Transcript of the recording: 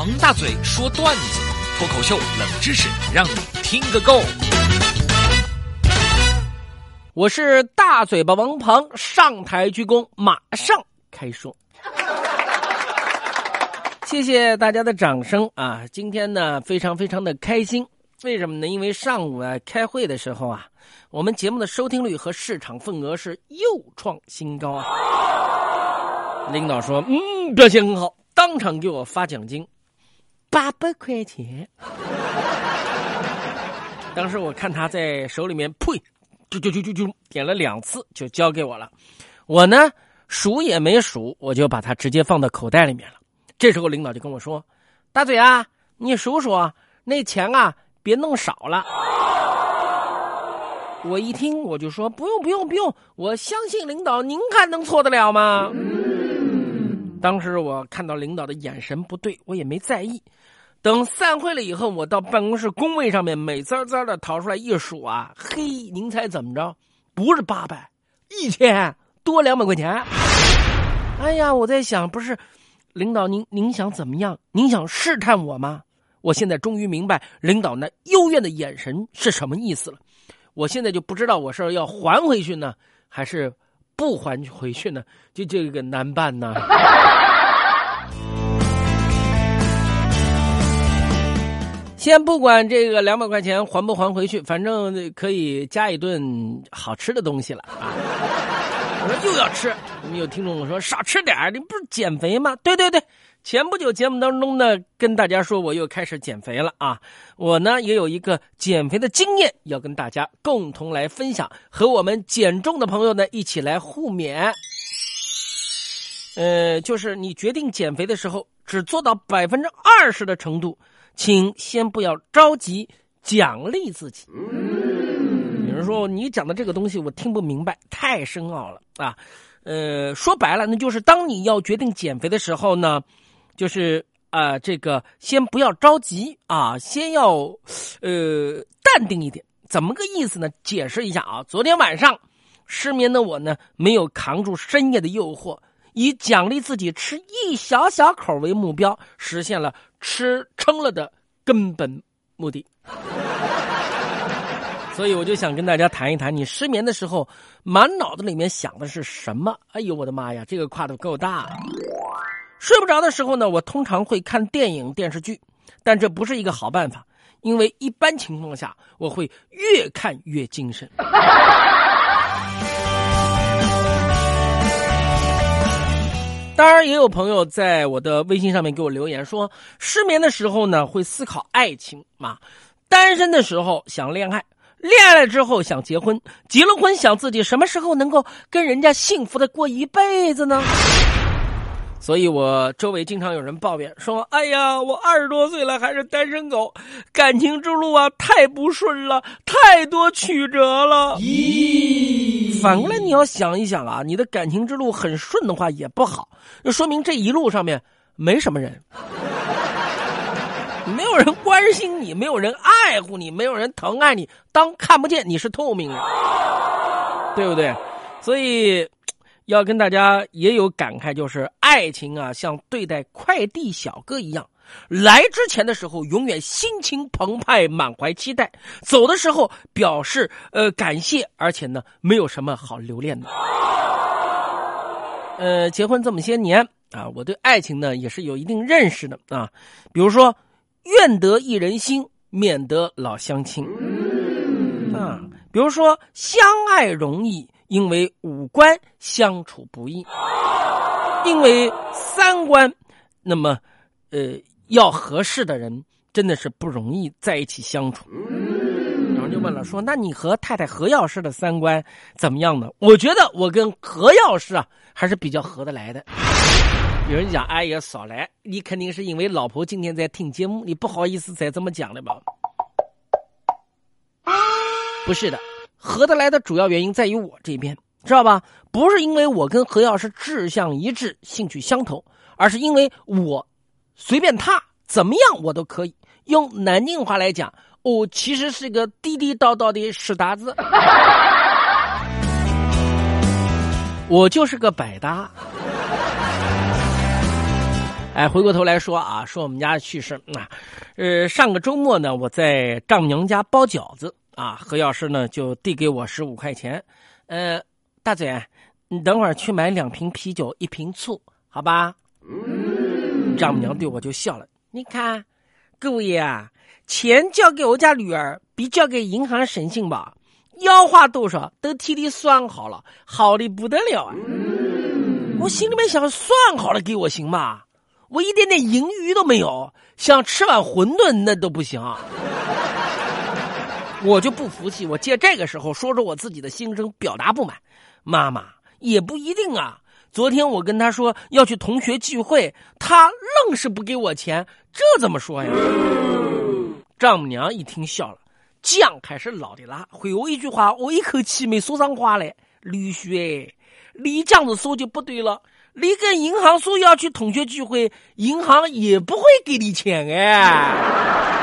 王大嘴说段子，脱口秀冷知识，让你听个够。我是大嘴巴王鹏，上台鞠躬，马上开说。谢谢大家的掌声啊！今天呢，非常非常的开心。为什么呢？因为上午啊开会的时候啊，我们节目的收听率和市场份额是又创新高啊。领导说：“嗯，表现很好。”当场给我发奖金，八百块钱。当时我看他在手里面，呸，就就就就就点了两次，就交给我了。我呢数也没数，我就把它直接放到口袋里面了。这时候领导就跟我说：“大嘴啊，你数数那钱啊，别弄少了。”我一听我就说：“不用不用不用，我相信领导，您看能错得了吗？”当时我看到领导的眼神不对，我也没在意。等散会了以后，我到办公室工位上面，美滋滋的掏出来一数啊，嘿，您猜怎么着？不是八百，一千多两百块钱。哎呀，我在想，不是领导您您想怎么样？您想试探我吗？我现在终于明白领导那幽怨的眼神是什么意思了。我现在就不知道我是要还回去呢，还是？不还回去呢，就这个难办呐。先不管这个两百块钱还不还回去，反正可以加一顿好吃的东西了啊！我说又要吃，我们有听众说少吃点你不是减肥吗？对对对。前不久节目当中呢，跟大家说我又开始减肥了啊！我呢也有一个减肥的经验要跟大家共同来分享，和我们减重的朋友呢一起来互勉。呃，就是你决定减肥的时候，只做到百分之二十的程度，请先不要着急奖励自己。有人说你讲的这个东西我听不明白，太深奥了啊！呃，说白了，那就是当你要决定减肥的时候呢。就是啊，这个先不要着急啊，先要呃淡定一点。怎么个意思呢？解释一下啊。昨天晚上失眠的我呢，没有扛住深夜的诱惑，以奖励自己吃一小小口为目标，实现了吃撑了的根本目的。所以我就想跟大家谈一谈，你失眠的时候满脑子里面想的是什么？哎呦，我的妈呀，这个跨度够大。睡不着的时候呢，我通常会看电影电视剧，但这不是一个好办法，因为一般情况下我会越看越精神。当然，也有朋友在我的微信上面给我留言说，失眠的时候呢会思考爱情嘛，单身的时候想恋爱，恋爱了之后想结婚，结了婚想自己什么时候能够跟人家幸福的过一辈子呢？所以我周围经常有人抱怨说：“哎呀，我二十多岁了还是单身狗，感情之路啊太不顺了，太多曲折了。”咦，反过来你要想一想啊，你的感情之路很顺的话也不好，就说明这一路上面没什么人，没有人关心你，没有人爱护你，没有人疼爱你，当看不见你是透明的，对不对？所以。要跟大家也有感慨，就是爱情啊，像对待快递小哥一样，来之前的时候永远心情澎湃，满怀期待；走的时候表示呃感谢，而且呢没有什么好留恋的。呃，结婚这么些年啊，我对爱情呢也是有一定认识的啊。比如说，愿得一人心，免得老相亲。啊，比如说相爱容易。因为五官相处不易，因为三观，那么，呃，要合适的人真的是不容易在一起相处。有人就问了，说：“那你和太太何药师的三观怎么样呢？”我觉得我跟何药师啊还是比较合得来的。有人讲：“哎呀，少来，你肯定是因为老婆今天在听节目，你不好意思再这么讲了吧？”不是的。合得来的主要原因在于我这边，知道吧？不是因为我跟何药师志向一致、兴趣相投，而是因为我随便他怎么样我都可以。用南京话来讲，我其实是个地地道道的屎达子，我就是个百搭。哎，回过头来说啊，说我们家的趣事啊，呃，上个周末呢，我在丈母娘家包饺子啊，何药师呢就递给我十五块钱，呃，大嘴，你等会儿去买两瓶啤酒，一瓶醋，好吧？丈母娘对我就笑了，你看，各位啊，钱交给我家女儿比交给银行省心吧，要花多少都替你算好了，好的不得了啊！我心里面想，算好了给我行吗？我一点点盈余都没有，想吃碗馄饨那都不行。我就不服气，我借这个时候说说我自己的心声，表达不满。妈妈也不一定啊。昨天我跟他说要去同学聚会，他愣是不给我钱，这怎么说呀？丈母娘一听笑了，酱开始老的辣，回我一句话，我一口气没说上话来。吕旭，你这样子说就不对了。你跟银行说要去同学聚会，银行也不会给你钱哎。